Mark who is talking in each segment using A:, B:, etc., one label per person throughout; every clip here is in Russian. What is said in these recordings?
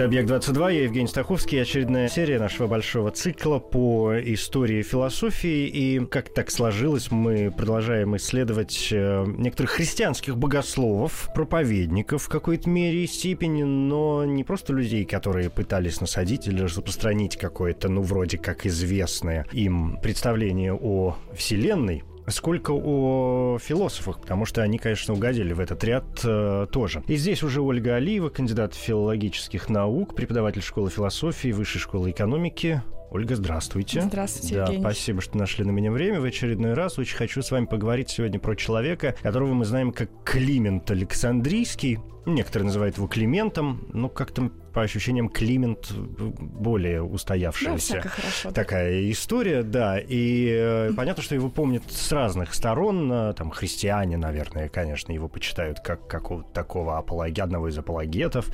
A: Это «Объект-22», я Евгений Стаховский, очередная серия нашего большого цикла по истории философии. И как так сложилось, мы продолжаем исследовать э, некоторых христианских богословов, проповедников в какой-то мере и степени, но не просто людей, которые пытались насадить или распространить какое-то, ну, вроде как известное им представление о Вселенной, сколько о философах, потому что они, конечно, угодили в этот ряд э, тоже. И здесь уже Ольга Алиева, кандидат филологических наук, преподаватель школы философии, высшей школы экономики. Ольга, здравствуйте.
B: Здравствуйте,
A: Да,
B: Евгений.
A: спасибо, что нашли на меня время в очередной раз. Очень хочу с вами поговорить сегодня про человека, которого мы знаем как Климент Александрийский. Некоторые называют его Климентом, но как-то по ощущениям Климент более
B: Да,
A: устоявшийся
B: всяко хорошо.
A: такая история, да. И э, понятно, что его помнят с разных сторон. Э, Там христиане, наверное, конечно, его почитают как какого-то такого апологи, одного из апологетов.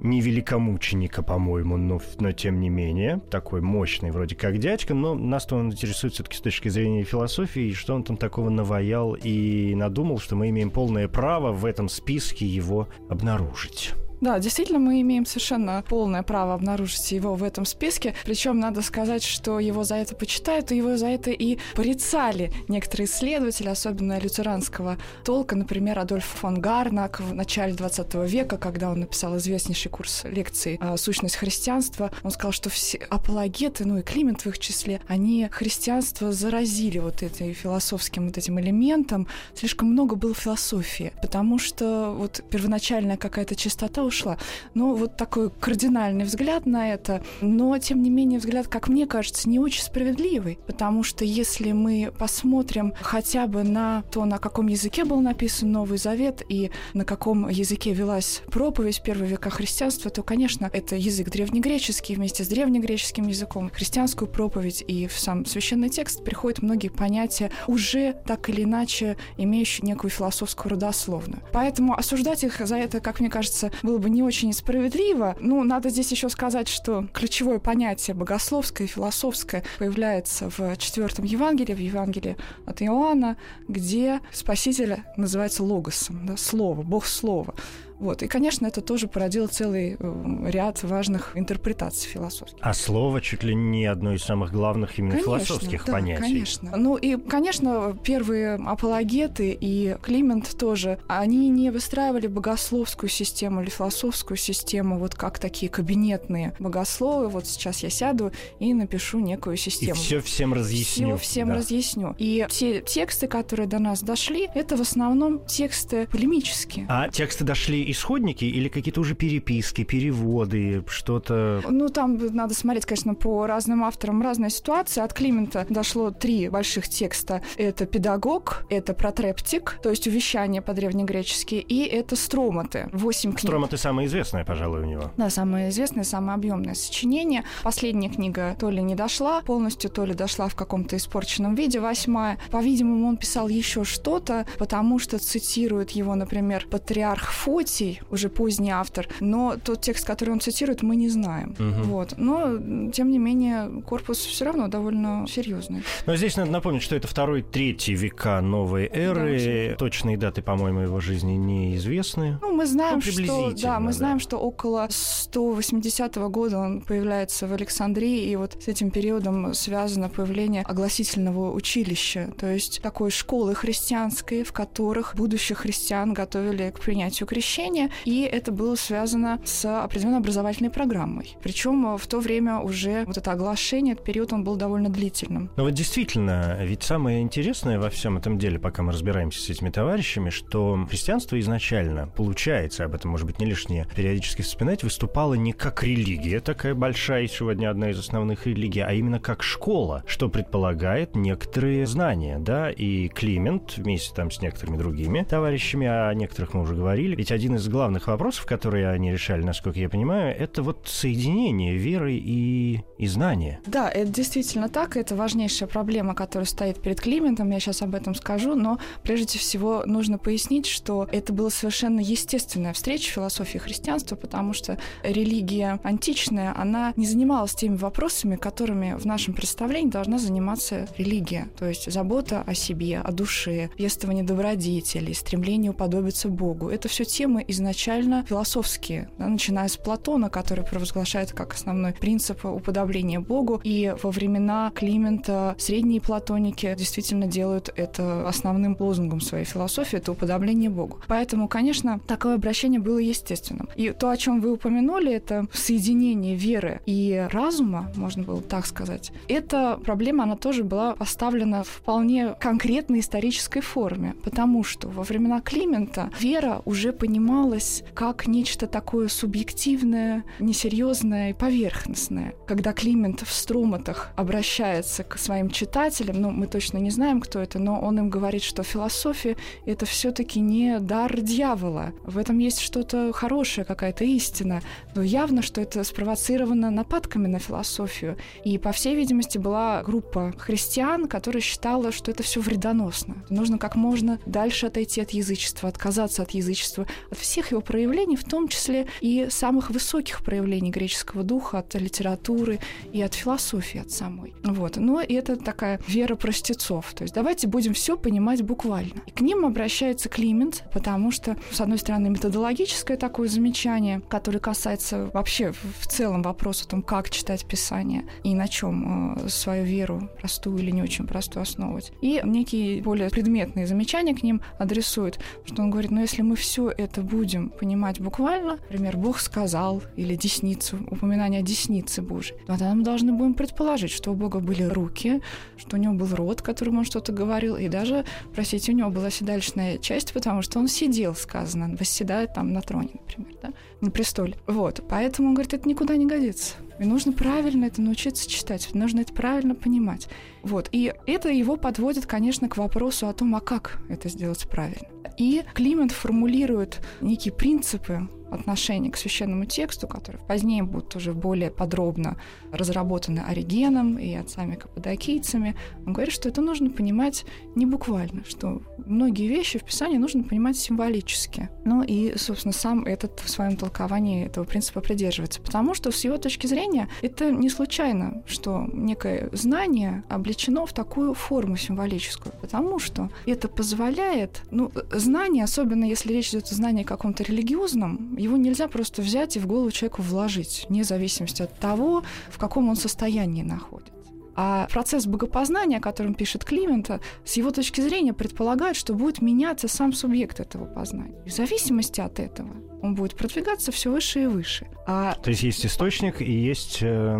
A: Не великомученика, по-моему, но, но тем не менее. Такой мощный вроде как дядька. Но нас-то он интересует все-таки с точки зрения философии. И что он там такого наваял и надумал, что мы имеем полное право в этом списке его обнаружить.
B: Да, действительно, мы имеем совершенно полное право обнаружить его в этом списке. Причем надо сказать, что его за это почитают, и его за это и порицали некоторые исследователи, особенно лютеранского толка, например, Адольф фон Гарнак в начале 20 века, когда он написал известнейший курс лекций а, «Сущность христианства», он сказал, что все апологеты, ну и Климент в их числе, они христианство заразили вот этой философским вот этим элементом. Слишком много было философии, потому что вот первоначальная какая-то чистота ушла. Ну, вот такой кардинальный взгляд на это, но, тем не менее, взгляд, как мне кажется, не очень справедливый, потому что если мы посмотрим хотя бы на то, на каком языке был написан Новый Завет и на каком языке велась проповедь первые века христианства, то, конечно, это язык древнегреческий вместе с древнегреческим языком. Христианскую проповедь и в сам священный текст приходят многие понятия, уже так или иначе имеющие некую философскую родословную. Поэтому осуждать их за это, как мне кажется, было бы не очень справедливо. Ну, надо здесь еще сказать, что ключевое понятие богословское и философское появляется в четвертом Евангелии, в Евангелии от Иоанна, где Спаситель называется логосом, да, слово, Бог слова. Вот. И, конечно, это тоже породило целый э, ряд важных интерпретаций философских.
A: А слово чуть ли не одно из самых главных именно философских
B: да,
A: понятий.
B: конечно. Ну и, конечно, первые апологеты и Климент тоже, они не выстраивали богословскую систему или философскую систему вот как такие кабинетные богословы. Вот сейчас я сяду и напишу некую
A: И
B: систему.
A: все всем разъясню.
B: Всё всем
A: да.
B: разъясню. И те тексты, которые до нас дошли, это в основном тексты полемические.
A: А тексты дошли исходники или какие-то уже переписки, переводы, что-то...
B: Ну, там надо смотреть, конечно, по разным авторам разная ситуация. От Климента дошло три больших текста. Это «Педагог», это «Протрептик», то есть увещание по-древнегречески, и это «Строматы». Восемь книг.
A: Строма ты самое известное, пожалуй, у него.
B: Да, самое известное, самое объемное сочинение. Последняя книга то ли не дошла полностью, то ли дошла в каком-то испорченном виде, восьмая. По-видимому, он писал еще что-то, потому что цитирует его, например, патриарх Фотий, уже поздний автор, но тот текст, который он цитирует, мы не знаем.
A: Мгм.
B: Вот. Но, тем не менее, корпус все равно довольно серьезный.
A: Но здесь надо напомнить, что это второй, третий века новой эры.
B: абсолютно.
A: Точные даты, по-моему, его жизни неизвестны.
B: Ну, мы знаем,
A: Ну,
B: что, да, мы
A: да.
B: знаем, что около 180 года он появляется в Александрии, и вот с этим периодом связано появление огласительного училища, то есть такой школы христианской, в которых будущих христиан готовили к принятию крещения, и это было связано с определенной образовательной программой. Причем в то время уже вот это оглашение, этот период, он был довольно длительным.
A: Но вот действительно, ведь самое интересное во всем этом деле, пока мы разбираемся с этими товарищами, что христианство изначально, получается, об этом, может быть, не лишнее периодически вспоминать, выступало не как религия, такая большая сегодня одна из основных религий, а именно как школа, что предполагает некоторые знания, да, и Климент вместе там с некоторыми другими товарищами, о некоторых мы уже говорили, ведь один из главных вопросов, которые они решали, насколько я понимаю, это вот соединение веры и, и знания.
B: Да, это действительно так. Это важнейшая проблема, которая стоит перед Климентом. Я сейчас об этом скажу. Но прежде всего нужно пояснить, что это была совершенно естественная встреча философии христианства, потому что религия античная, она не занималась теми вопросами, которыми в нашем представлении должна заниматься религия. То есть забота о себе, о душе, пестование добродетелей, стремление уподобиться Богу. Это все темы изначально философские, да, начиная с Платона, который провозглашает как основной принцип уподобления Богу. И во времена Климента средние платоники действительно делают это основным лозунгом своей философии, это уподобление Богу. Поэтому, конечно, такое обращение было естественным. И то, о чем вы упомянули, это соединение веры и разума, можно было так сказать. Эта проблема, она тоже была поставлена в вполне конкретной исторической форме, потому что во времена Климента вера уже понималась как нечто такое субъективное, несерьезное и поверхностное. Когда Климент в Струматах обращается к своим читателям, ну, мы точно не знаем, кто это, но он им говорит, что философия — это все таки не дар дьявола. В этом есть что-то хорошее, какая-то истина. Но явно, что это спровоцировано нападками на философию. И, по всей видимости, была группа христиан, которые считала, что это все вредоносно. Нужно как можно дальше отойти от язычества, отказаться от язычества, от всех его проявлений, в том числе и самых высоких проявлений греческого духа, от литературы и от философии, от самой. Вот. Но это такая вера простецов. То есть давайте будем все понимать буквально. И к ним обращается Климент, потому что, с одной стороны, методологическое такое замечание, которое касается вообще в целом вопроса о том, как читать Писание и на чем э, свою веру, простую или не очень простую, основывать. И некие более предметные замечания к ним адресует, что он говорит, ну если мы все это будем понимать буквально, например, Бог сказал, или десницу, упоминание о деснице Божьей, то тогда мы должны будем предположить, что у Бога были руки, что у него был рот, которым он что-то говорил, и даже, простите, у него была седалищная часть, потому что он сидел, сказано, восседает там на троне, например, да, на престоле. Вот, поэтому он говорит, это никуда не годится. И нужно правильно это научиться читать, нужно это правильно понимать. Вот. И это его подводит, конечно, к вопросу о том, а как это сделать правильно. И Климент формулирует некие принципы отношение к священному тексту, которые позднее будут уже более подробно разработаны Оригеном и отцами каппадокийцами, он говорит, что это нужно понимать не буквально, что многие вещи в Писании нужно понимать символически. Ну и, собственно, сам этот в своем толковании этого принципа придерживается, потому что с его точки зрения это не случайно, что некое знание облечено в такую форму символическую, потому что это позволяет, ну, знание, особенно если речь идет о знании каком-то религиозном, его нельзя просто взять и в голову человеку вложить, вне зависимости от того, в каком он состоянии находится. А процесс богопознания, о котором пишет Климента, с его точки зрения предполагает, что будет меняться сам субъект этого познания. В зависимости от этого он будет продвигаться все выше и выше.
A: А... То есть есть источник и есть э,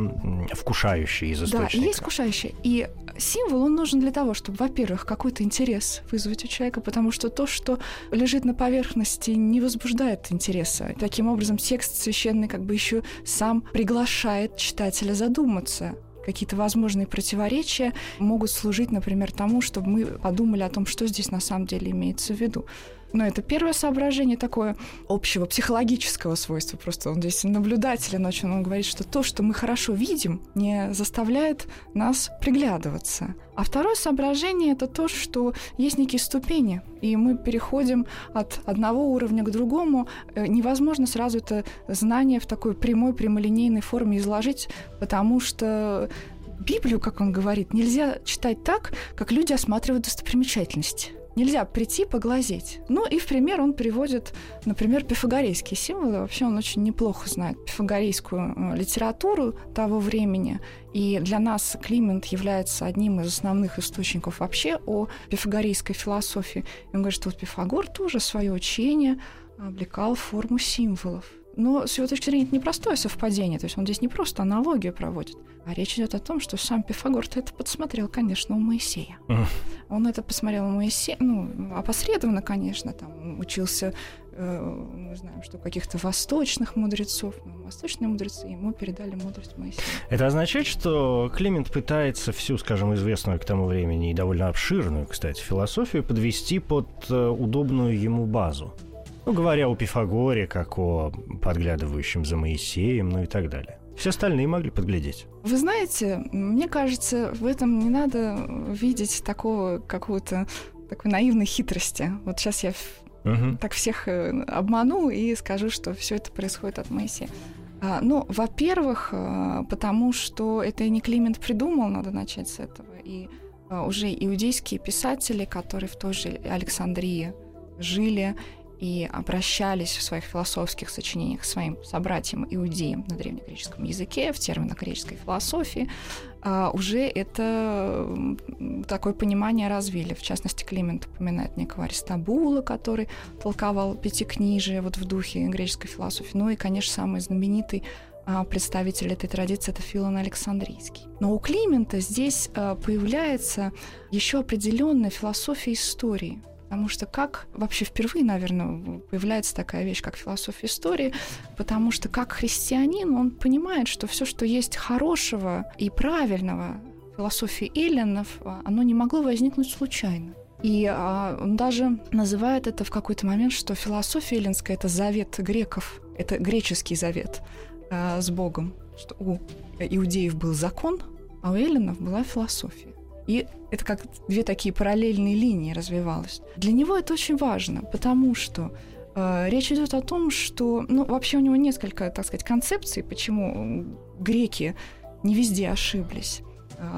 A: вкушающий из источника.
B: Да, есть вкушающий. И символ, он нужен для того, чтобы, во-первых, какой-то интерес вызвать у человека, потому что то, что лежит на поверхности, не возбуждает интереса. Таким образом, текст священный как бы еще сам приглашает читателя задуматься какие-то возможные противоречия могут служить, например, тому, чтобы мы подумали о том, что здесь на самом деле имеется в виду. Но это первое соображение такое общего психологического свойства. Просто он здесь наблюдателен очень. Он говорит, что то, что мы хорошо видим, не заставляет нас приглядываться. А второе соображение — это то, что есть некие ступени, и мы переходим от одного уровня к другому. Э, невозможно сразу это знание в такой прямой, прямолинейной форме изложить, потому что Библию, как он говорит, нельзя читать так, как люди осматривают достопримечательности. Нельзя прийти поглазеть. Ну и в пример он приводит, например, пифагорейские символы. Вообще он очень неплохо знает пифагорейскую э, литературу того времени. И для нас Климент является одним из основных источников вообще о пифагорейской философии. И он говорит, что вот Пифагор тоже свое учение облекал в форму символов. Но с его точки зрения это непростое совпадение, то есть он здесь не просто аналогию проводит, а речь идет о том, что сам Пифагор-то это подсмотрел, конечно, у Моисея. Uh-huh. Он это посмотрел у Моисея, ну, опосредованно, конечно, там учился, э, мы знаем, что каких-то восточных мудрецов, но восточные мудрецы ему передали мудрость Моисея.
A: Это означает, что Климент пытается всю, скажем, известную к тому времени и довольно обширную, кстати, философию подвести под э, удобную ему базу. Ну, говоря о Пифагоре, как о подглядывающем за Моисеем, ну и так далее. Все остальные могли подглядеть.
B: Вы знаете, мне кажется, в этом не надо видеть такого какого-то такой наивной хитрости. Вот сейчас я угу. так всех э, обману и скажу, что все это происходит от Моисея. А, ну, во-первых, э, потому что это не Климент придумал, надо начать с этого. И а, уже иудейские писатели, которые в той же Александрии жили и обращались в своих философских сочинениях к своим собратьям иудеям на древнегреческом языке, в терминах греческой философии, а, уже это такое понимание развили. В частности, Климент упоминает некого Аристабула, который толковал пятикнижие вот в духе греческой философии. Ну и, конечно, самый знаменитый а, представитель этой традиции это Филон Александрийский. Но у Климента здесь а, появляется еще определенная философия истории. Потому что как вообще впервые, наверное, появляется такая вещь, как философия истории, потому что как христианин он понимает, что все, что есть хорошего и правильного философии эллинов, оно не могло возникнуть случайно. И а, он даже называет это в какой-то момент, что философия эллинская — это завет греков, это греческий завет а, с Богом, что у иудеев был закон, а у эллинов была философия. И это как две такие параллельные линии развивалось. Для него это очень важно, потому что э, речь идет о том, что, ну, вообще у него несколько, так сказать, концепций, почему греки не везде ошиблись.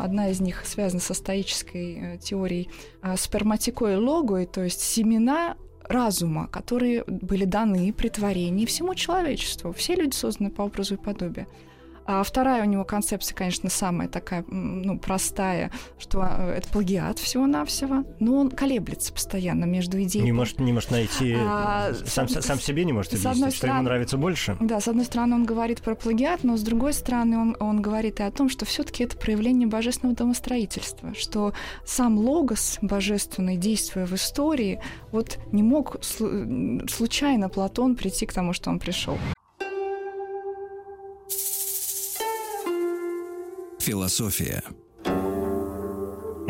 B: Одна из них связана со стоической э, теорией э, сперматикой логой, то есть семена разума, которые были даны при творении всему человечеству. Все люди созданы по образу и подобию. А вторая у него концепция, конечно, самая такая, ну, простая, что э, это плагиат всего-навсего, но он колеблется постоянно между идеей...
A: Не может, не может найти... А, сам, с, сам себе не может объяснить, что стороны, ему нравится больше.
B: Да, с одной стороны, он говорит про плагиат, но с другой стороны, он, он говорит и о том, что все таки это проявление божественного домостроительства, что сам логос божественный, действуя в истории, вот не мог случайно Платон прийти к тому, что он пришел.
C: Философия.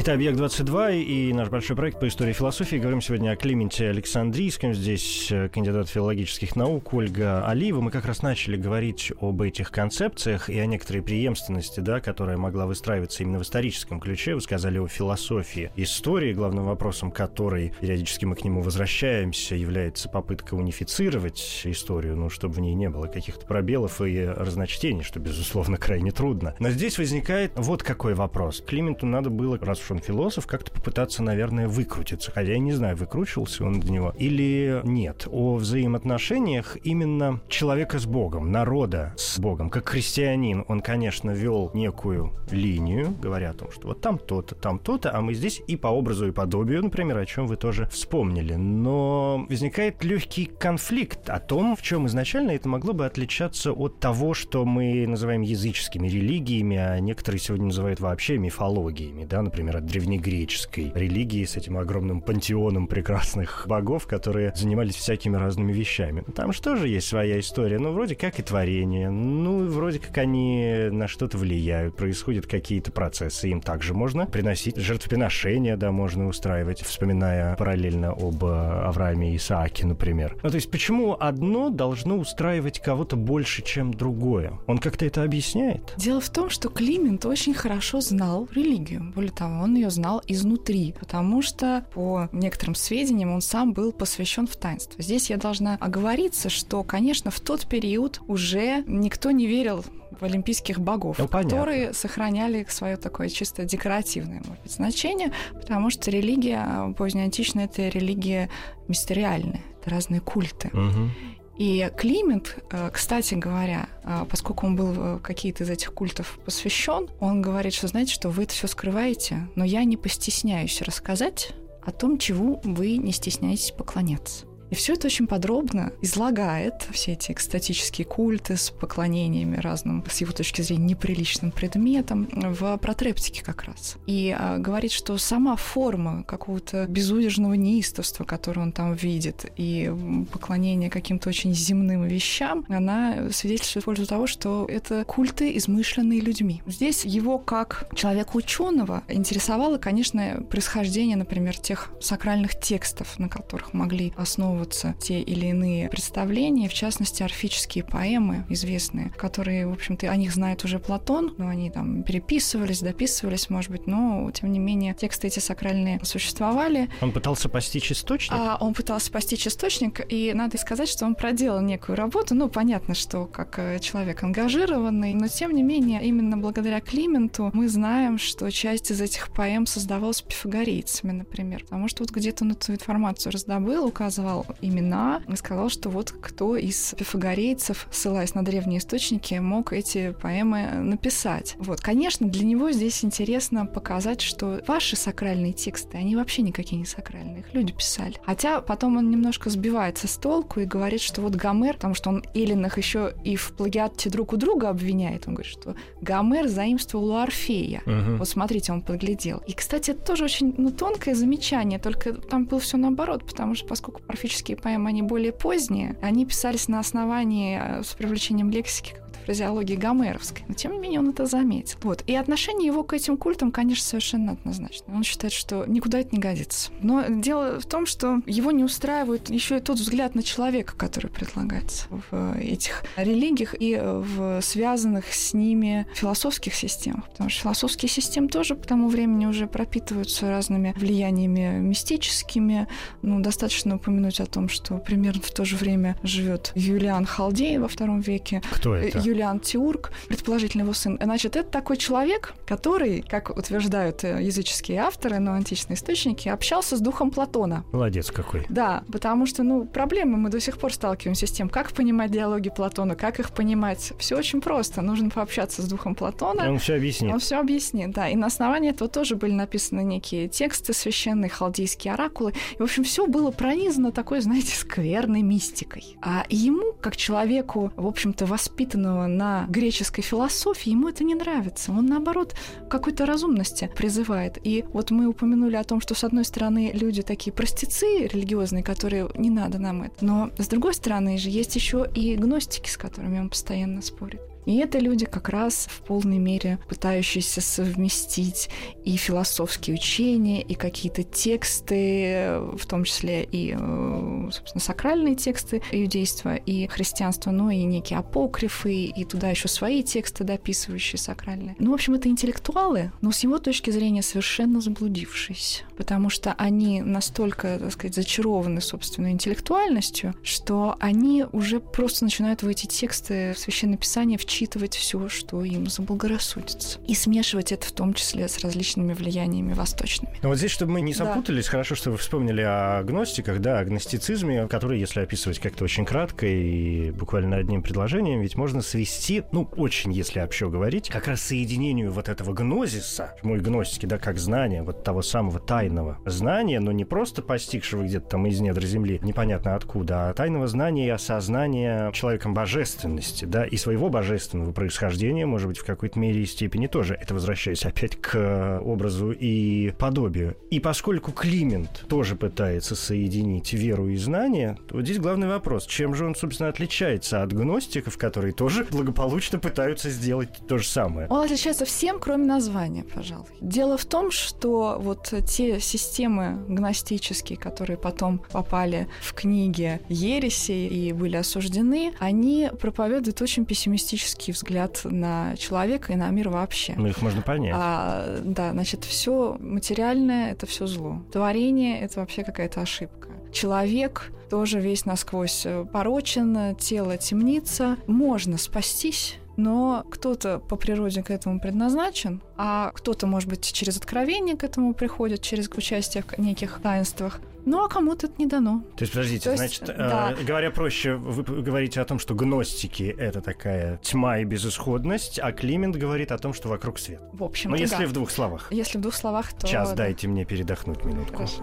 A: Это «Объект-22» и наш большой проект по истории философии. Говорим сегодня о Клименте Александрийском. Здесь э, кандидат филологических наук Ольга Алиева. Мы как раз начали говорить об этих концепциях и о некоторой преемственности, да, которая могла выстраиваться именно в историческом ключе. Вы сказали о философии истории, главным вопросом которой, периодически мы к нему возвращаемся, является попытка унифицировать историю, ну, чтобы в ней не было каких-то пробелов и разночтений, что, безусловно, крайне трудно. Но здесь возникает вот какой вопрос. Клименту надо было, раз уж он философ, как-то попытаться, наверное, выкрутиться. Хотя я не знаю, выкручивался он до него или нет. О взаимоотношениях именно человека с Богом, народа с Богом. Как христианин он, конечно, вел некую линию, говоря о том, что вот там то-то, там то-то, а мы здесь и по образу и подобию, например, о чем вы тоже вспомнили. Но возникает легкий конфликт о том, в чем изначально это могло бы отличаться от того, что мы называем языческими религиями, а некоторые сегодня называют вообще мифологиями, да, например, от древнегреческой религии с этим огромным пантеоном прекрасных богов, которые занимались всякими разными вещами. Там что же есть своя история? Ну, вроде как и творение, ну, вроде как они на что-то влияют, происходят какие-то процессы, им также можно приносить жертвоприношения, да, можно устраивать, вспоминая параллельно об Аврааме и Исааке, например. Ну, то есть почему одно должно устраивать кого-то больше, чем другое? Он как-то это объясняет?
B: Дело в том, что Климент очень хорошо знал религию. Более того, он ее знал изнутри, потому что, по некоторым сведениям, он сам был посвящен в таинство. Здесь я должна оговориться, что, конечно, в тот период уже никто не верил в олимпийских богов, ну, которые сохраняли свое такое чисто декоративное, может быть, значение, потому что религия позднеантичная — это религия мистериальная, это разные культы. Угу. И Климент, э, кстати говоря, э, поскольку он был в какие-то из этих культов посвящен, он говорит, что знаете, что вы это все скрываете, но я не постесняюсь рассказать о том, чему вы не стесняетесь поклоняться. И все это очень подробно излагает все эти экстатические культы с поклонениями разным, с его точки зрения, неприличным предметам в протрептике как раз. И а, говорит, что сама форма какого-то безудержного неистовства, которое он там видит, и поклонение каким-то очень земным вещам, она свидетельствует в пользу того, что это культы, измышленные людьми. Здесь его как человека ученого интересовало, конечно, происхождение, например, тех сакральных текстов, на которых могли основываться придерживаться те или иные представления, в частности, орфические поэмы известные, которые, в общем-то, о них знает уже Платон, но они там переписывались, дописывались, может быть, но, тем не менее, тексты эти сакральные существовали.
A: Он пытался постичь источник? А,
B: он пытался постичь источник, и надо сказать, что он проделал некую работу. Ну, понятно, что как э, человек ангажированный, но, тем не менее, именно благодаря Клименту мы знаем, что часть из этих поэм создавалась пифагорейцами, например, потому что вот где-то он эту информацию раздобыл, указывал имена сказал, что вот кто из пифагорейцев, ссылаясь на древние источники, мог эти поэмы написать. Вот, конечно, для него здесь интересно показать, что ваши сакральные тексты, они вообще никакие не сакральные, их люди писали. Хотя потом он немножко сбивается с толку и говорит, что вот Гомер, потому что он Эллинах еще и в плагиате друг у друга обвиняет, он говорит, что Гомер заимствовал у Орфея. Угу. Вот смотрите, он подглядел. И, кстати, это тоже очень ну, тонкое замечание, только там было все наоборот, потому что поскольку орфические поэмы, они более поздние, они писались на основании э, с привлечением лексики фразеологии гомеровской, но тем не менее он это заметил. Вот. И отношение его к этим культам, конечно, совершенно однозначно. Он считает, что никуда это не годится. Но дело в том, что его не устраивает еще и тот взгляд на человека, который предлагается в этих религиях и в связанных с ними философских системах. Потому что философские системы тоже к тому времени уже пропитываются разными влияниями мистическими. Ну, достаточно упомянуть о том, что примерно в то же время живет Юлиан Халдей во втором веке.
A: Кто это?
B: Юлиан Тиург, предположительно его сын. Значит, это такой человек, который, как утверждают э, языческие авторы, но античные источники, общался с духом Платона.
A: Молодец какой.
B: Да, потому что, ну, проблемы мы до сих пор сталкиваемся с тем, как понимать диалоги Платона, как их понимать. Все очень просто. Нужно пообщаться с духом Платона.
A: Он все объяснит.
B: Он все объяснит, да. И на основании этого тоже были написаны некие тексты священные, халдейские оракулы. И, в общем, все было пронизано такой, знаете, скверной мистикой. А ему, как человеку, в общем-то, воспитанного на греческой философии, ему это не нравится. Он, наоборот, какой-то разумности призывает. И вот мы упомянули о том, что, с одной стороны, люди такие простецы религиозные, которые не надо нам это. Но, с другой стороны же, есть еще и гностики, с которыми он постоянно спорит. И это люди как раз в полной мере пытающиеся совместить и философские учения, и какие-то тексты, в том числе и, э, собственно, сакральные тексты иудейства и христианства, но и некие апокрифы, и туда еще свои тексты дописывающие сакральные. Ну, в общем, это интеллектуалы, но с его точки зрения совершенно заблудившиеся, потому что они настолько, так сказать, зачарованы собственной интеллектуальностью, что они уже просто начинают в эти тексты в Священное Писание в вчитывать все, что им заблагорассудится. И смешивать это в том числе с различными влияниями восточными.
A: Но вот здесь, чтобы мы не запутались, да. хорошо, что вы вспомнили о гностиках, да, о гностицизме, который, если описывать как-то очень кратко и буквально одним предложением, ведь можно свести, ну, очень, если общо говорить, как раз соединению вот этого гнозиса, мой гностики, да, как знания, вот того самого тайного знания, но не просто постигшего где-то там из недр земли, непонятно откуда, а тайного знания и осознания человеком божественности, да, и своего божественного божественного происхождения, может быть, в какой-то мере и степени тоже. Это возвращаясь опять к э, образу и подобию. И поскольку Климент тоже пытается соединить веру и знания, то вот здесь главный вопрос, чем же он, собственно, отличается от гностиков, которые тоже благополучно пытаются сделать то же самое?
B: Он отличается всем, кроме названия, пожалуй. Дело в том, что вот те системы гностические, которые потом попали в книги ереси и были осуждены, они проповедуют очень пессимистически критический взгляд на человека и на мир вообще.
A: Ну, их можно понять.
B: А, да, значит, все материальное это все зло. Творение это вообще какая-то ошибка. Человек тоже весь насквозь порочен, тело темница. Можно спастись, но кто-то по природе к этому предназначен, а кто-то, может быть, через откровение к этому приходит, через участие в неких таинствах. Ну, а кому-то это не дано.
A: То есть, подождите, То значит, есть, да. э, говоря проще, вы говорите о том, что гностики — это такая тьма и безысходность, а Климент говорит о том, что вокруг свет.
B: В общем,
A: Но если да. в двух словах.
B: Если в двух словах, то...
A: Сейчас да. дайте мне передохнуть минутку. Хорошо.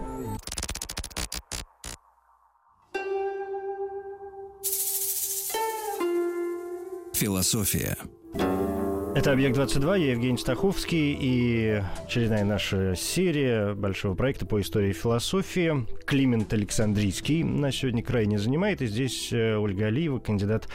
C: Философия.
A: Это «Объект-22», я Евгений Стаховский и очередная наша серия большого проекта по истории и философии. Климент Александрийский нас сегодня крайне занимает, и здесь э, Ольга Алиева, кандидат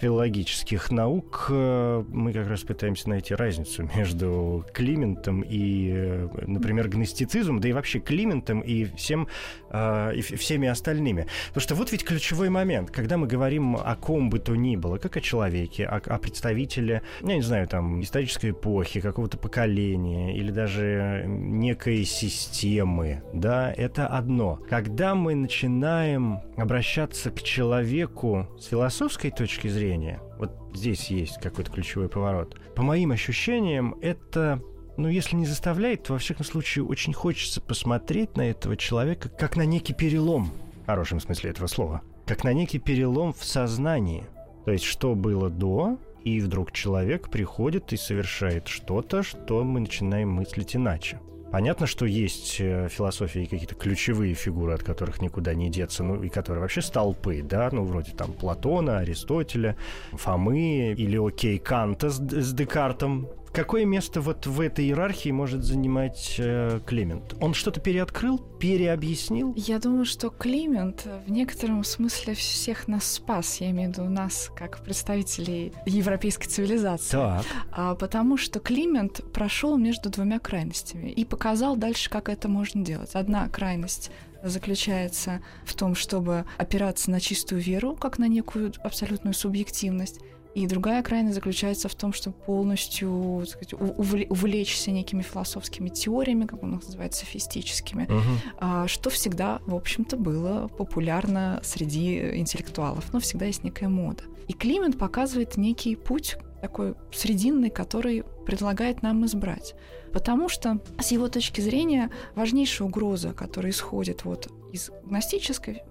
A: филологических наук э, мы как раз пытаемся найти разницу между Климентом и, э, например, гностицизмом, да и вообще Климентом и, всем, э, и всеми остальными. Потому что вот ведь ключевой момент, когда мы говорим о ком бы то ни было, как о человеке, о, о представителе, я не знаю, там, исторической эпохи, какого-то поколения или даже некой системы, да, это одно. Когда мы начинаем обращаться к человеку с философской точки зрения, зрения. Вот здесь есть какой-то ключевой поворот. По моим ощущениям, это ну, если не заставляет, то, во всяком случае, очень хочется посмотреть на этого человека как на некий перелом, в хорошем смысле этого слова, как на некий перелом в сознании. То есть, что было до, и вдруг человек приходит и совершает что-то, что мы начинаем мыслить иначе. Понятно, что есть э, философии какие-то ключевые фигуры, от которых никуда не деться, ну и которые вообще столпы, да, ну вроде там Платона, Аристотеля, Фомы или, окей, Канта с, с Декартом, Какое место вот в этой иерархии может занимать э, Климент? Он что-то переоткрыл, переобъяснил?
B: Я думаю, что Климент в некотором смысле всех нас спас. Я имею в виду нас, как представителей европейской цивилизации.
A: Так.
B: А, потому что Климент прошел между двумя крайностями и показал дальше, как это можно делать. Одна крайность заключается в том, чтобы опираться на чистую веру, как на некую абсолютную субъективность, и другая крайность заключается в том, чтобы полностью сказать, увлечься некими философскими теориями, как он их называет, софистическими, uh-huh. что всегда, в общем-то, было популярно среди интеллектуалов. Но всегда есть некая мода. И Климент показывает некий путь такой срединный, который предлагает нам избрать. Потому что, с его точки зрения, важнейшая угроза, которая исходит вот из гностической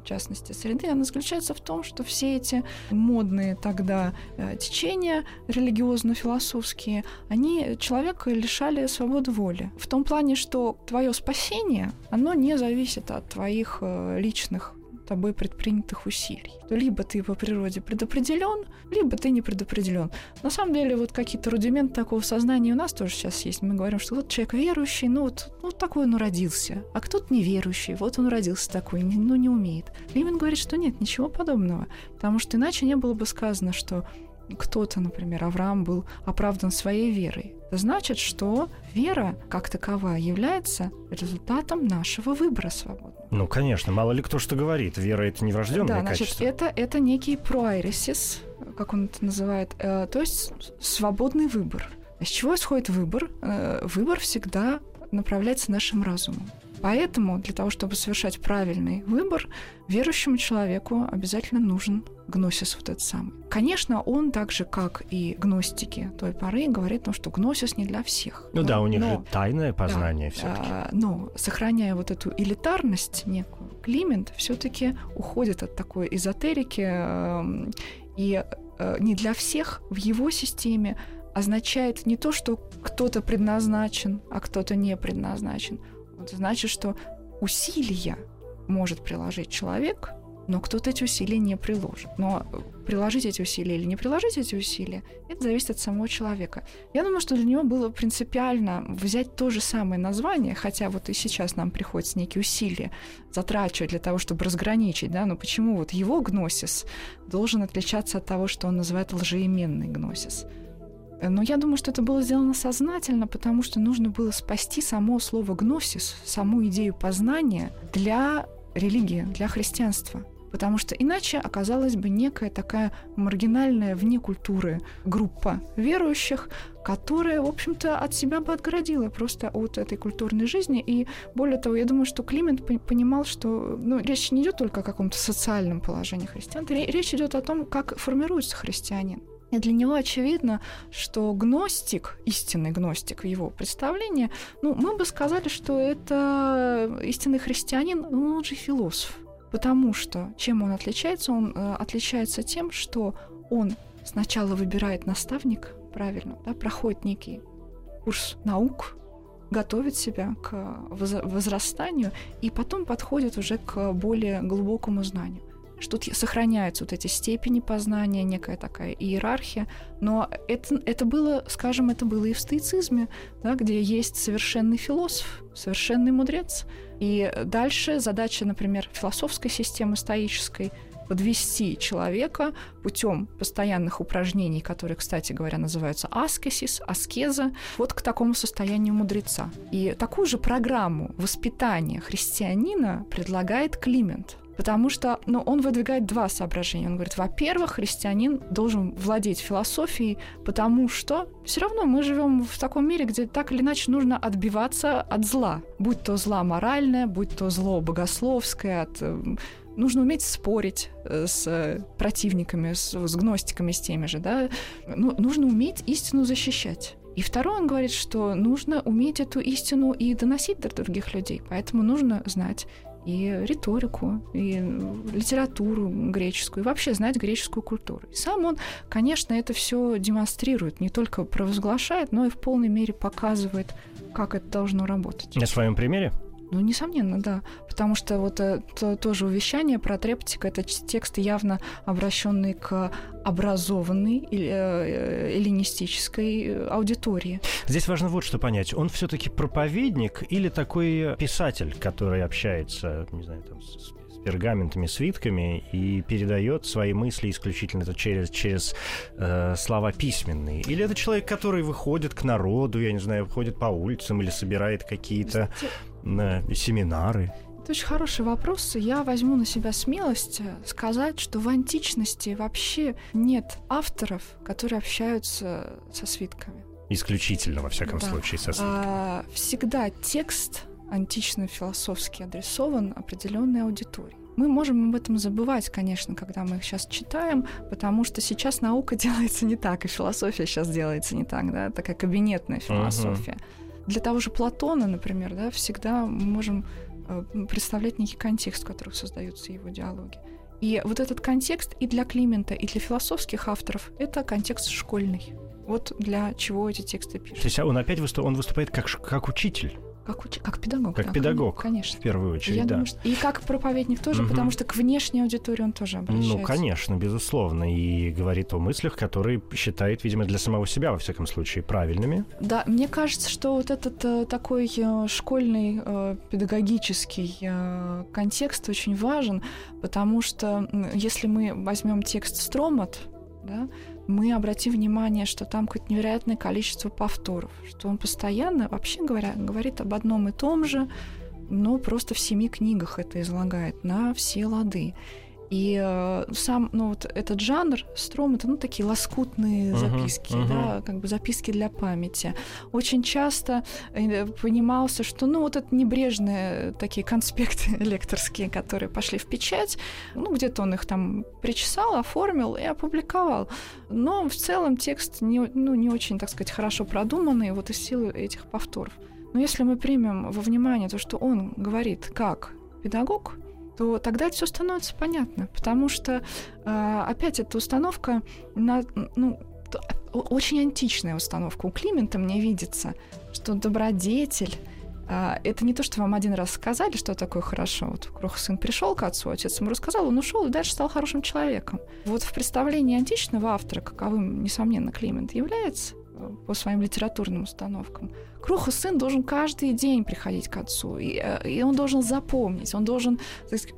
B: в частности, среды, она заключается в том, что все эти модные тогда э, течения религиозно-философские, они человека лишали свободы воли. В том плане, что твое спасение, оно не зависит от твоих э, личных тобой предпринятых усилий. То либо ты по природе предопределен, либо ты не предопределен. На самом деле, вот какие-то рудименты такого сознания у нас тоже сейчас есть. Мы говорим, что вот человек верующий, ну вот ну, такой он родился, а кто-то неверующий, вот он родился такой, ну не умеет. Лимин говорит, что нет, ничего подобного, потому что иначе не было бы сказано, что кто-то, например, Авраам был оправдан своей верой. Это значит, что вера как таковая является результатом нашего выбора свободного.
A: Ну, конечно, мало ли кто что говорит. Вера — это не врожденное
B: да, значит,
A: качество.
B: Это, это некий проэрисис, как он это называет, э, то есть свободный выбор. Из чего исходит выбор? Э, выбор всегда направляется нашим разумом. Поэтому для того, чтобы совершать правильный выбор, верующему человеку обязательно нужен гносис вот этот самый. Конечно, он так же, как и гностики той поры, говорит о том, что гносис не для всех.
A: Ну но, да, у них но, же тайное познание да, все-таки.
B: А, но сохраняя вот эту элитарность некую, Климент все-таки уходит от такой эзотерики э, и э, не для всех в его системе означает не то, что кто-то предназначен, а кто-то не предназначен. Это значит, что усилия может приложить человек, но кто-то эти усилия не приложит. Но приложить эти усилия или не приложить эти усилия, это зависит от самого человека. Я думаю, что для него было принципиально взять то же самое название, хотя вот и сейчас нам приходится некие усилия затрачивать для того, чтобы разграничить, да, но почему вот его гносис должен отличаться от того, что он называет лжеименный гносис. Но я думаю, что это было сделано сознательно, потому что нужно было спасти само слово гносис, саму идею познания для религии, для христианства. Потому что иначе оказалась бы некая такая маргинальная вне культуры группа верующих, которая, в общем-то, от себя бы отгородила просто от этой культурной жизни. И более того, я думаю, что Климент понимал, что ну, речь не идет только о каком-то социальном положении христиан, речь идет о том, как формируется христианин. И для него очевидно, что гностик, истинный гностик в его представлении, ну, мы бы сказали, что это истинный христианин, но он же философ. Потому что чем он отличается? Он э, отличается тем, что он сначала выбирает наставник, правильно, да, проходит некий курс наук, готовит себя к возрастанию и потом подходит уже к более глубокому знанию что тут сохраняются вот эти степени познания, некая такая иерархия, но это, это было, скажем, это было и в стоицизме, да, где есть совершенный философ, совершенный мудрец. И дальше задача, например, философской системы стоической подвести человека путем постоянных упражнений, которые, кстати говоря, называются аскесис, аскеза, вот к такому состоянию мудреца. И такую же программу воспитания христианина предлагает Климент. Потому что ну, он выдвигает два соображения. Он говорит, во-первых, христианин должен владеть философией, потому что все равно мы живем в таком мире, где так или иначе нужно отбиваться от зла. Будь то зла моральное, будь то зло богословское, от э, нужно уметь спорить э, с противниками, с, с гностиками, с теми же, да. Ну, нужно уметь истину защищать. И второе, он говорит, что нужно уметь эту истину и доносить до других людей. Поэтому нужно знать и риторику, и литературу греческую, и вообще знать греческую культуру. И сам он, конечно, это все демонстрирует, не только провозглашает, но и в полной мере показывает, как это должно работать.
A: На своем примере?
B: Ну, несомненно, да. Потому что вот это тоже увещание про трептика, это тексты явно обращенные к образованной э, эллинистической э, аудитории.
A: Здесь важно вот что понять. Он все-таки проповедник или такой писатель, который общается, не знаю, там, с пергаментами, свитками и передает свои мысли исключительно это через, через э, слова письменные? Или это человек, который выходит к народу, я не знаю, выходит по улицам или собирает какие-то на семинары?
B: Это очень хороший вопрос. Я возьму на себя смелость э, сказать, что в античности вообще нет авторов, которые общаются со свитками.
A: Исключительно, во всяком да. случае, со свитками. А,
B: всегда текст антично-философски адресован определенной аудитории. Мы можем об этом забывать, конечно, когда мы их сейчас читаем, потому что сейчас наука делается не так, и философия сейчас делается не так, да, такая кабинетная философия. Uh-huh. Для того же Платона, например, да, всегда мы можем э, представлять некий контекст, в котором создаются его диалоги. И вот этот контекст и для Климента, и для философских авторов — это контекст школьный. Вот для чего эти тексты пишут. То
A: есть он опять выступ, он выступает как, как учитель?
B: Как, уч... как педагог.
A: Как
B: да,
A: педагог,
B: конечно.
A: В первую очередь,
B: Я
A: да.
B: Думаю, что... И как проповедник тоже, угу. потому что к внешней аудитории он тоже обращается.
A: Ну, конечно, безусловно. И говорит о мыслях, которые считает, видимо, для самого себя, во всяком случае, правильными.
B: Да, мне кажется, что вот этот э, такой э, школьный э, педагогический э, контекст очень важен, потому что э, если мы возьмем текст Стромат, да, мы обратим внимание, что там какое-то невероятное количество повторов, что он постоянно, вообще говоря, говорит об одном и том же, но просто в семи книгах это излагает на все лады. И э, сам, ну вот этот жанр стром это ну такие лоскутные uh-huh, записки, uh-huh. да, как бы записки для памяти. Очень часто э, понимался, что ну вот это небрежные такие конспекты лекторские, которые пошли в печать, ну где-то он их там причесал, оформил и опубликовал. Но в целом текст не, ну, не очень, так сказать, хорошо продуманный вот из силы этих повторов. Но если мы примем во внимание то, что он говорит как педагог, то тогда все становится понятно, потому что э, опять эта установка на, ну, очень античная установка у Климента мне видится, что добродетель а, это не то, что вам один раз сказали, что такое хорошо. Вот Кроха сын пришел к отцу, отец ему рассказал, он ушел и дальше стал хорошим человеком. Вот в представлении античного автора, каковым, несомненно, Климент является, по своим литературным установкам. Кроха сын должен каждый день приходить к отцу, и, э, и он должен запомнить, он должен сказать,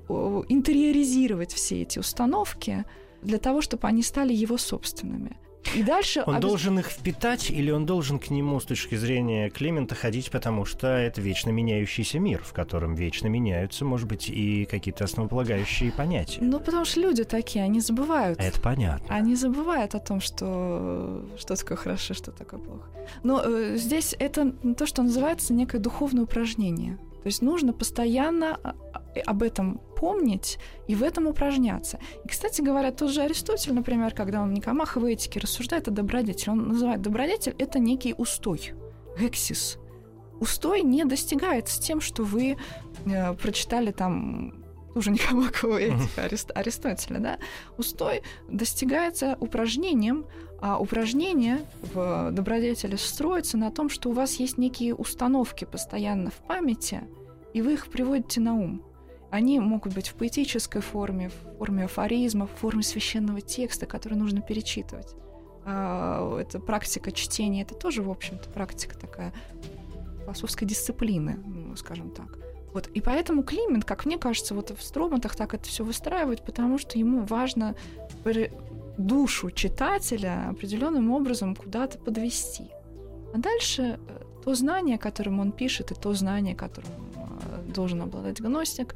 B: интериоризировать все эти установки для того, чтобы они стали его собственными. И дальше...
A: Он обез... должен их впитать или он должен к нему с точки зрения Климента ходить, потому что это вечно меняющийся мир, в котором вечно меняются, может быть, и какие-то основополагающие понятия.
B: Ну, потому что люди такие, они забывают.
A: Это понятно.
B: Они забывают о том, что, что такое хорошо, что такое плохо. Но э, здесь это то, что называется некое духовное упражнение. То есть нужно постоянно а, а, об этом помнить и в этом упражняться. И, кстати говоря, тот же Аристотель, например, когда он в Никомаховой этике рассуждает о добродетели, он называет добродетель — это некий устой, гексис. Устой не достигается тем, что вы э, прочитали там уже Никомахову этику Арист, Аристотеля, да? Устой достигается упражнением, а упражнение в добродетели строится на том, что у вас есть некие установки постоянно в памяти, и вы их приводите на ум. Они могут быть в поэтической форме, в форме афоризма, в форме священного текста, который нужно перечитывать. А, это практика чтения, это тоже, в общем-то, практика такая философской дисциплины, ну, скажем так. Вот. И поэтому Климент, как мне кажется, вот в строматах так это все выстраивает, потому что ему важно душу читателя определенным образом куда-то подвести. А дальше э, то знание, которым он пишет, и то знание, которым э, должен обладать гностик,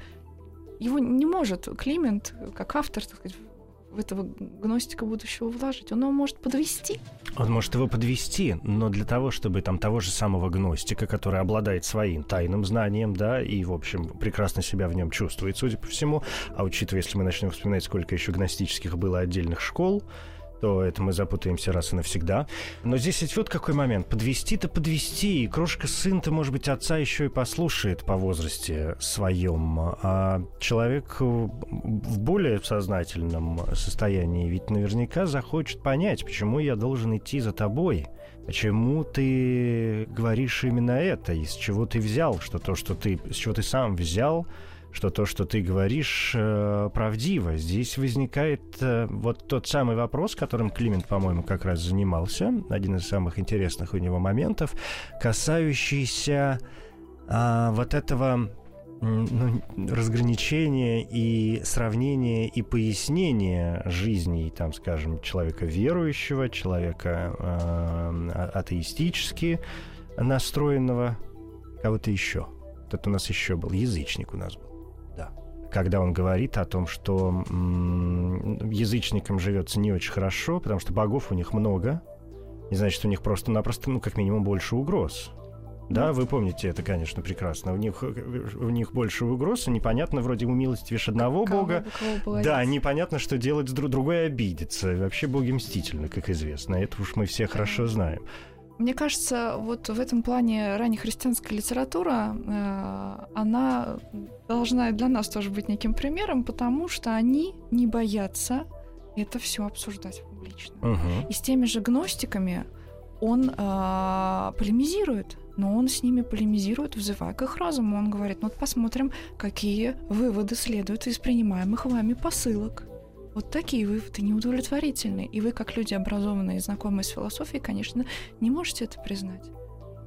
B: его не может Климент, как автор, так сказать, в этого гностика будущего вложить. Он его может подвести.
A: Он может его подвести, но для того, чтобы там того же самого гностика, который обладает своим тайным знанием, да, и, в общем, прекрасно себя в нем чувствует, судя по всему, а учитывая, если мы начнем вспоминать, сколько еще гностических было отдельных школ, то это мы запутаемся раз и навсегда. Но здесь ведь вот какой момент. Подвести-то подвести, и крошка сын-то, может быть, отца еще и послушает по возрасте своем. А человек в более сознательном состоянии ведь наверняка захочет понять, почему я должен идти за тобой. Почему ты говоришь именно это? Из чего ты взял? Что то, что ты, с чего ты сам взял, что то, что ты говоришь, э, правдиво. Здесь возникает э, вот тот самый вопрос, которым Климент, по-моему, как раз занимался, один из самых интересных у него моментов, касающийся э, вот этого ну, разграничения и сравнения и пояснения жизни, там, скажем, человека верующего, человека э, атеистически настроенного, кого-то еще. Тут у нас еще был язычник у нас был когда он говорит о том, что м- язычникам живется не очень хорошо, потому что богов у них много, и значит, у них просто-напросто, ну, как минимум, больше угроз. Да, вы помните это, конечно, прекрасно. У них, у них больше угроз, и непонятно, вроде умилостивишь одного кого, бога. Кого да, непонятно, что делать с друг другой обидеться. И вообще боги мстительны, как известно. Это уж мы все хорошо знаем.
B: Мне кажется, вот в этом плане раннехристианская литература, э, она должна для нас тоже быть неким примером, потому что они не боятся это все обсуждать публично. Угу. И с теми же гностиками он э, полемизирует, но он с ними полемизирует, взывая к их разуму. Он говорит, ну вот посмотрим, какие выводы следуют из принимаемых вами посылок. Вот такие выводы неудовлетворительны. И вы, как люди образованные и знакомые с философией, конечно, не можете это признать.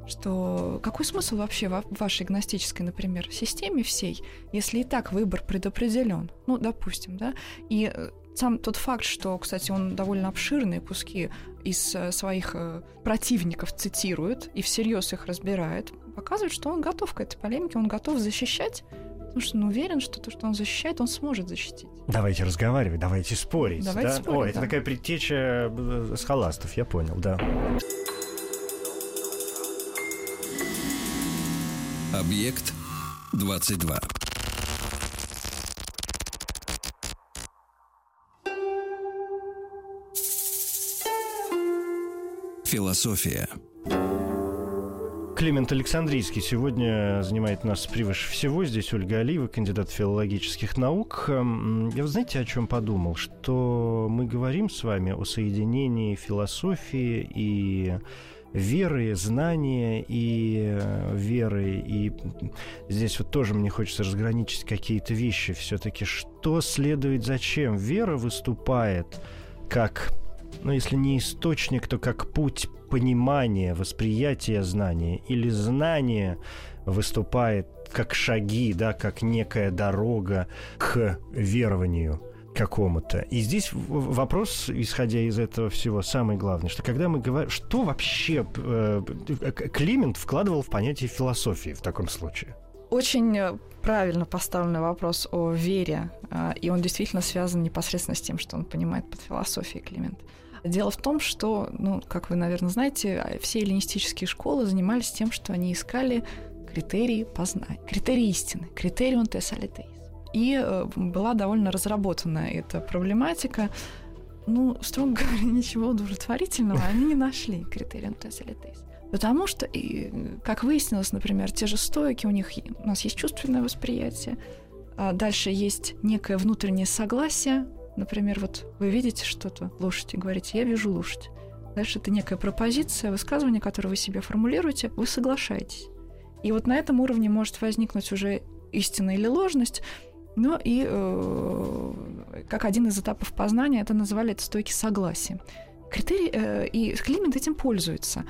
B: Что какой смысл вообще в вашей гностической, например, системе всей, если и так выбор предопределен? Ну, допустим, да? И э, сам тот факт, что, кстати, он довольно обширные куски из э, своих э, противников цитирует и всерьез их разбирает, показывает, что он готов к этой полемике, он готов защищать Потому что он уверен, что то, что он защищает, он сможет защитить.
A: Давайте разговаривать, давайте спорить.
B: Давайте
A: да?
B: спорить,
A: О, это такая предтеча э, с холастов, я понял, да.
C: Объект 22. Философия.
A: Климент Александрийский сегодня занимает нас превыше всего. Здесь Ольга Алиева, кандидат филологических наук. Эм, я, вы знаете, о чем подумал? Что мы говорим с вами о соединении философии и веры, знания и э, веры. И здесь вот тоже мне хочется разграничить какие-то вещи. Все-таки что следует зачем? Вера выступает как ну, если не источник, то как путь понимания, восприятия знания или знание выступает как шаги, да, как некая дорога к верованию какому-то. И здесь вопрос, исходя из этого всего, самый главный, что когда мы говорим, что вообще э, Климент вкладывал в понятие философии в таком случае?
B: Очень э, правильно поставленный вопрос о вере, э, и он действительно связан непосредственно с тем, что он понимает под философией Климент. Дело в том, что, ну, как вы, наверное, знаете, все эллинистические школы занимались тем, что они искали критерии познания, критерии истины, критериум тесалитеис. И э, была довольно разработана эта проблематика. Ну, строго говоря, ничего удовлетворительного они не нашли, критериум тесалитеис. Потому что, и, как выяснилось, например, те же стойки, у них у нас есть чувственное восприятие, а дальше есть некое внутреннее согласие Например, вот вы видите что-то, лошадь, и говорите, я вижу лошадь. Дальше это некая пропозиция, высказывание, которое вы себе формулируете, вы соглашаетесь. И вот на этом уровне может возникнуть уже истина или ложность, но и э, как один из этапов познания это называли это стойки согласия. Критерий, э, и Климент этим пользуется.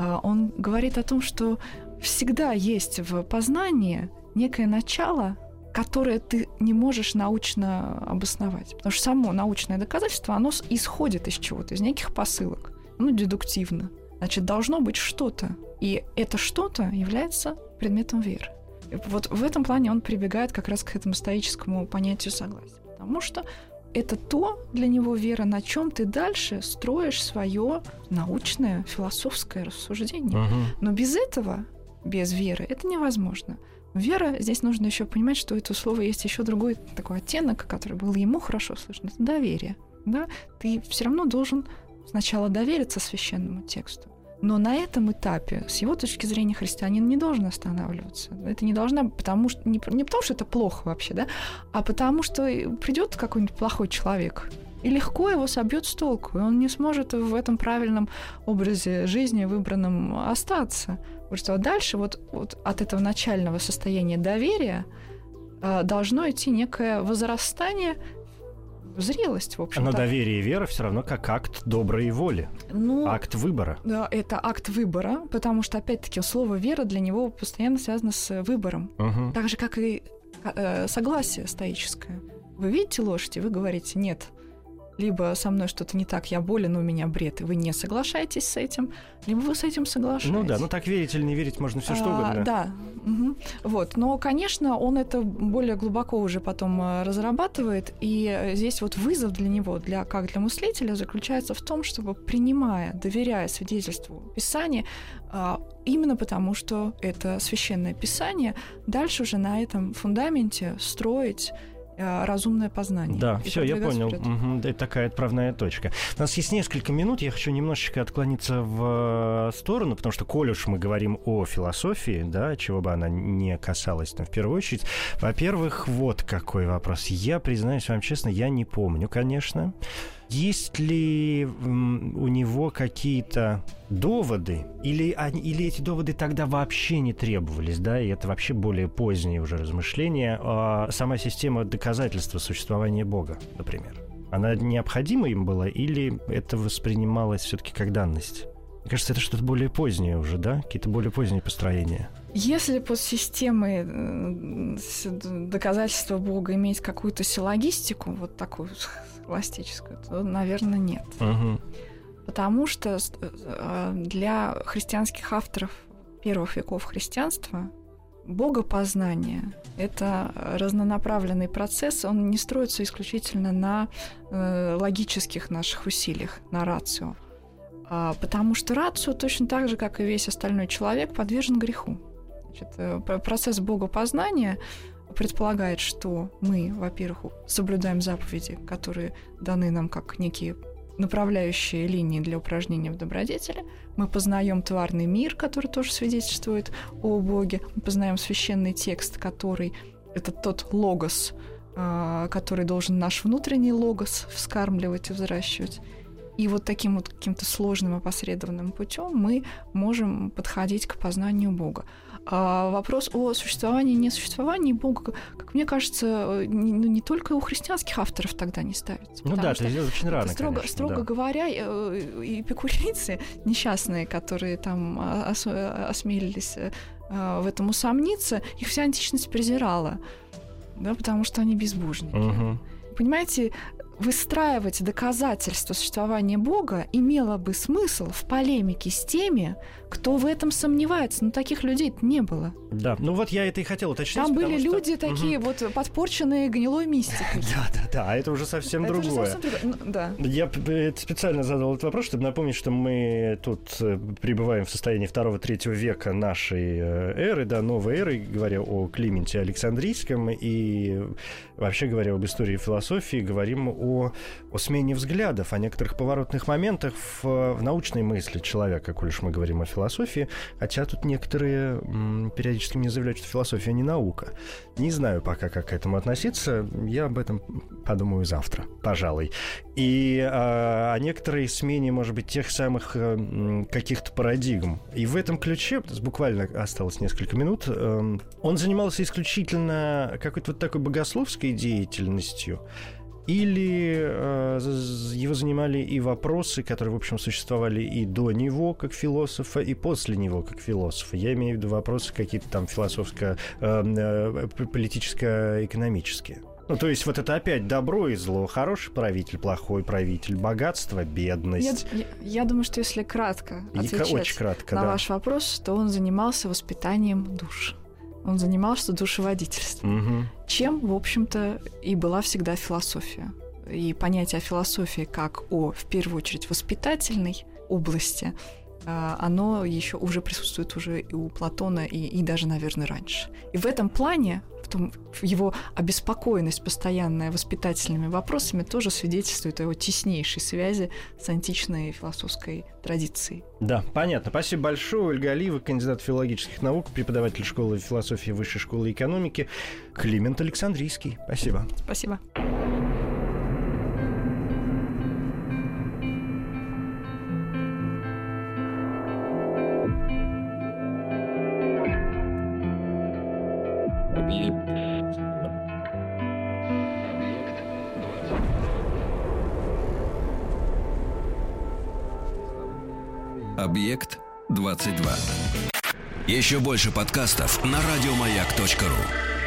B: Э, он говорит о том, что всегда есть в познании некое начало, которое ты не можешь научно обосновать. Потому что само научное доказательство, оно исходит из чего-то, из неких посылок. Ну, дедуктивно. Значит, должно быть что-то. И это что-то является предметом веры. И вот в этом плане он прибегает как раз к этому стоическому понятию согласия. Потому что это то для него вера, на чем ты дальше строишь свое научное, философское рассуждение.
A: Мгм.
B: Но без этого, без веры, это невозможно. Вера, здесь нужно еще понимать, что у этого слова есть еще другой такой оттенок, который был ему хорошо слышен. Это доверие. Да? Ты все равно должен сначала довериться священному тексту. Но на этом этапе, с его точки зрения, христианин не должен останавливаться. Это не должна, потому что не, не потому, что это плохо вообще, да, а потому что придет какой-нибудь плохой человек и легко его собьет с толку, и он не сможет в этом правильном образе жизни выбранном остаться. Потому что дальше вот, вот от этого начального состояния доверия э, должно идти некое возрастание, зрелость, в общем
A: Но доверие и вера все равно как акт доброй воли,
B: Ну,
A: акт выбора.
B: да, это акт выбора, потому что, опять-таки, слово «вера» для него постоянно связано с выбором.
A: Мгм.
B: Так же, как и э, согласие стоическое. Вы видите лошадь, и вы говорите «нет». Либо со мной что-то не так, я болен, у меня бред, и вы не соглашаетесь с этим, либо вы с этим соглашаетесь.
A: Ну да, ну так верить или не верить можно все что
B: А,
A: угодно.
B: Да. мгм. Вот. Но, конечно, он это более глубоко уже потом э, разрабатывает. И здесь вот вызов для него, для, как для мыслителя, заключается в том, чтобы, принимая, доверяя свидетельству Писания, а, именно потому, что это священное Писание, дальше уже на этом фундаменте строить разумное познание.
A: Да,
B: и
A: все, я понял. да, Это такая отправная точка. У нас есть несколько минут, я хочу немножечко отклониться в э, сторону, потому что, коль уж мы говорим о философии, да, чего бы она не касалась, там, в первую очередь, во-первых, вот какой вопрос. Я, признаюсь вам честно, я не помню, конечно. Есть ли у него какие-то доводы, или, они, или эти доводы тогда вообще не требовались, да, и это вообще более поздние уже размышления, а сама система доказательства существования Бога, например. Она необходима им была, или это воспринималось все-таки как данность? Мне кажется, это что-то более позднее уже, да? Какие-то более поздние построения.
B: Если под системой э, доказательства Бога иметь какую-то силлогистику, вот такую схоластическую, то, наверное, нет.
A: Мгм.
B: Потому что с- э, для христианских авторов первых веков христианства богопознание — это разнонаправленный процесс, он не строится исключительно на э, логических наших усилиях, на рацио. А, потому что рацио точно так же, как и весь остальной человек, подвержен греху. Значит, э, процесс богопознания предполагает, что мы, во-первых, соблюдаем заповеди, которые даны нам как некие направляющие линии для упражнения в добродетели. Мы познаем тварный мир, который тоже свидетельствует о Боге. Мы познаем священный текст, который это тот логос, а, который должен наш внутренний логос вскармливать и взращивать. И вот таким вот каким-то сложным опосредованным путем мы можем подходить к познанию Бога. А вопрос о существовании и несуществовании Бога, как мне кажется, не, ну, не только у христианских авторов тогда не ставится.
A: Ну да,
B: что
A: это очень рано,
B: строго,
A: конечно,
B: строго
A: да.
B: говоря, э, эпикурейцы несчастные, которые там а, ос- э, осмелились э, в этом усомниться, их вся античность презирала, да, потому что они безбожники.
A: Мгм.
B: Понимаете, выстраивать доказательства существования Бога имело бы смысл в полемике с теми, кто в этом сомневается. Но таких людей не было.
A: Да, ну вот я это и хотел уточнить.
B: Там были
A: что-
B: люди такие
A: Мгм.
B: вот подпорченные гнилой мистикой.
A: Да, да, да, а это уже совсем
B: Это уже
A: другое.
B: совсем. Ну, Да.
A: Я п- специально задал этот вопрос, чтобы напомнить, что мы тут э, пребываем в состоянии второго-третьего века нашей э, эры, да, новой эры, говоря о Клименте Александрийском и вообще говоря об истории философии, говорим о, о смене взглядов, о некоторых поворотных моментах в, в научной мысли человека, коль уж мы говорим о философии, хотя тут некоторые периодически мне заявляют, что философия не наука. Не знаю пока, как к этому относиться, я об этом подумаю завтра, пожалуй и а, о некоторой смене, может быть, тех самых м, каких-то парадигм. И в этом ключе, буквально осталось несколько минут, эм, он занимался исключительно какой-то вот такой богословской деятельностью, или э, его занимали и вопросы, которые, в общем, существовали и до него как философа, и после него как философа. Я имею в виду вопросы какие-то там философско-политическо-экономические. Э, ну, то есть вот это опять добро и зло, хороший правитель, плохой правитель, богатство, бедность.
B: Я, я, я думаю, что если кратко отвечать
A: Очень кратко,
B: на
A: да.
B: ваш вопрос, то он занимался воспитанием душ. Он занимался душеводительством, угу. чем, в общем-то, и была всегда философия. И понятие о философии как о, в первую очередь, воспитательной области, а, оно еще уже присутствует уже и у Платона, и, и даже, наверное, раньше. И в этом плане том, его обеспокоенность постоянная воспитательными вопросами тоже свидетельствует о его теснейшей связи с античной философской традицией.
A: Да, понятно. Спасибо большое. Ольга Алиева, кандидат филологических наук, преподаватель школы философии Высшей школы экономики. Климент Александрийский. Спасибо.
B: Спасибо.
C: 22. Еще больше подкастов на радиомаяк.ру.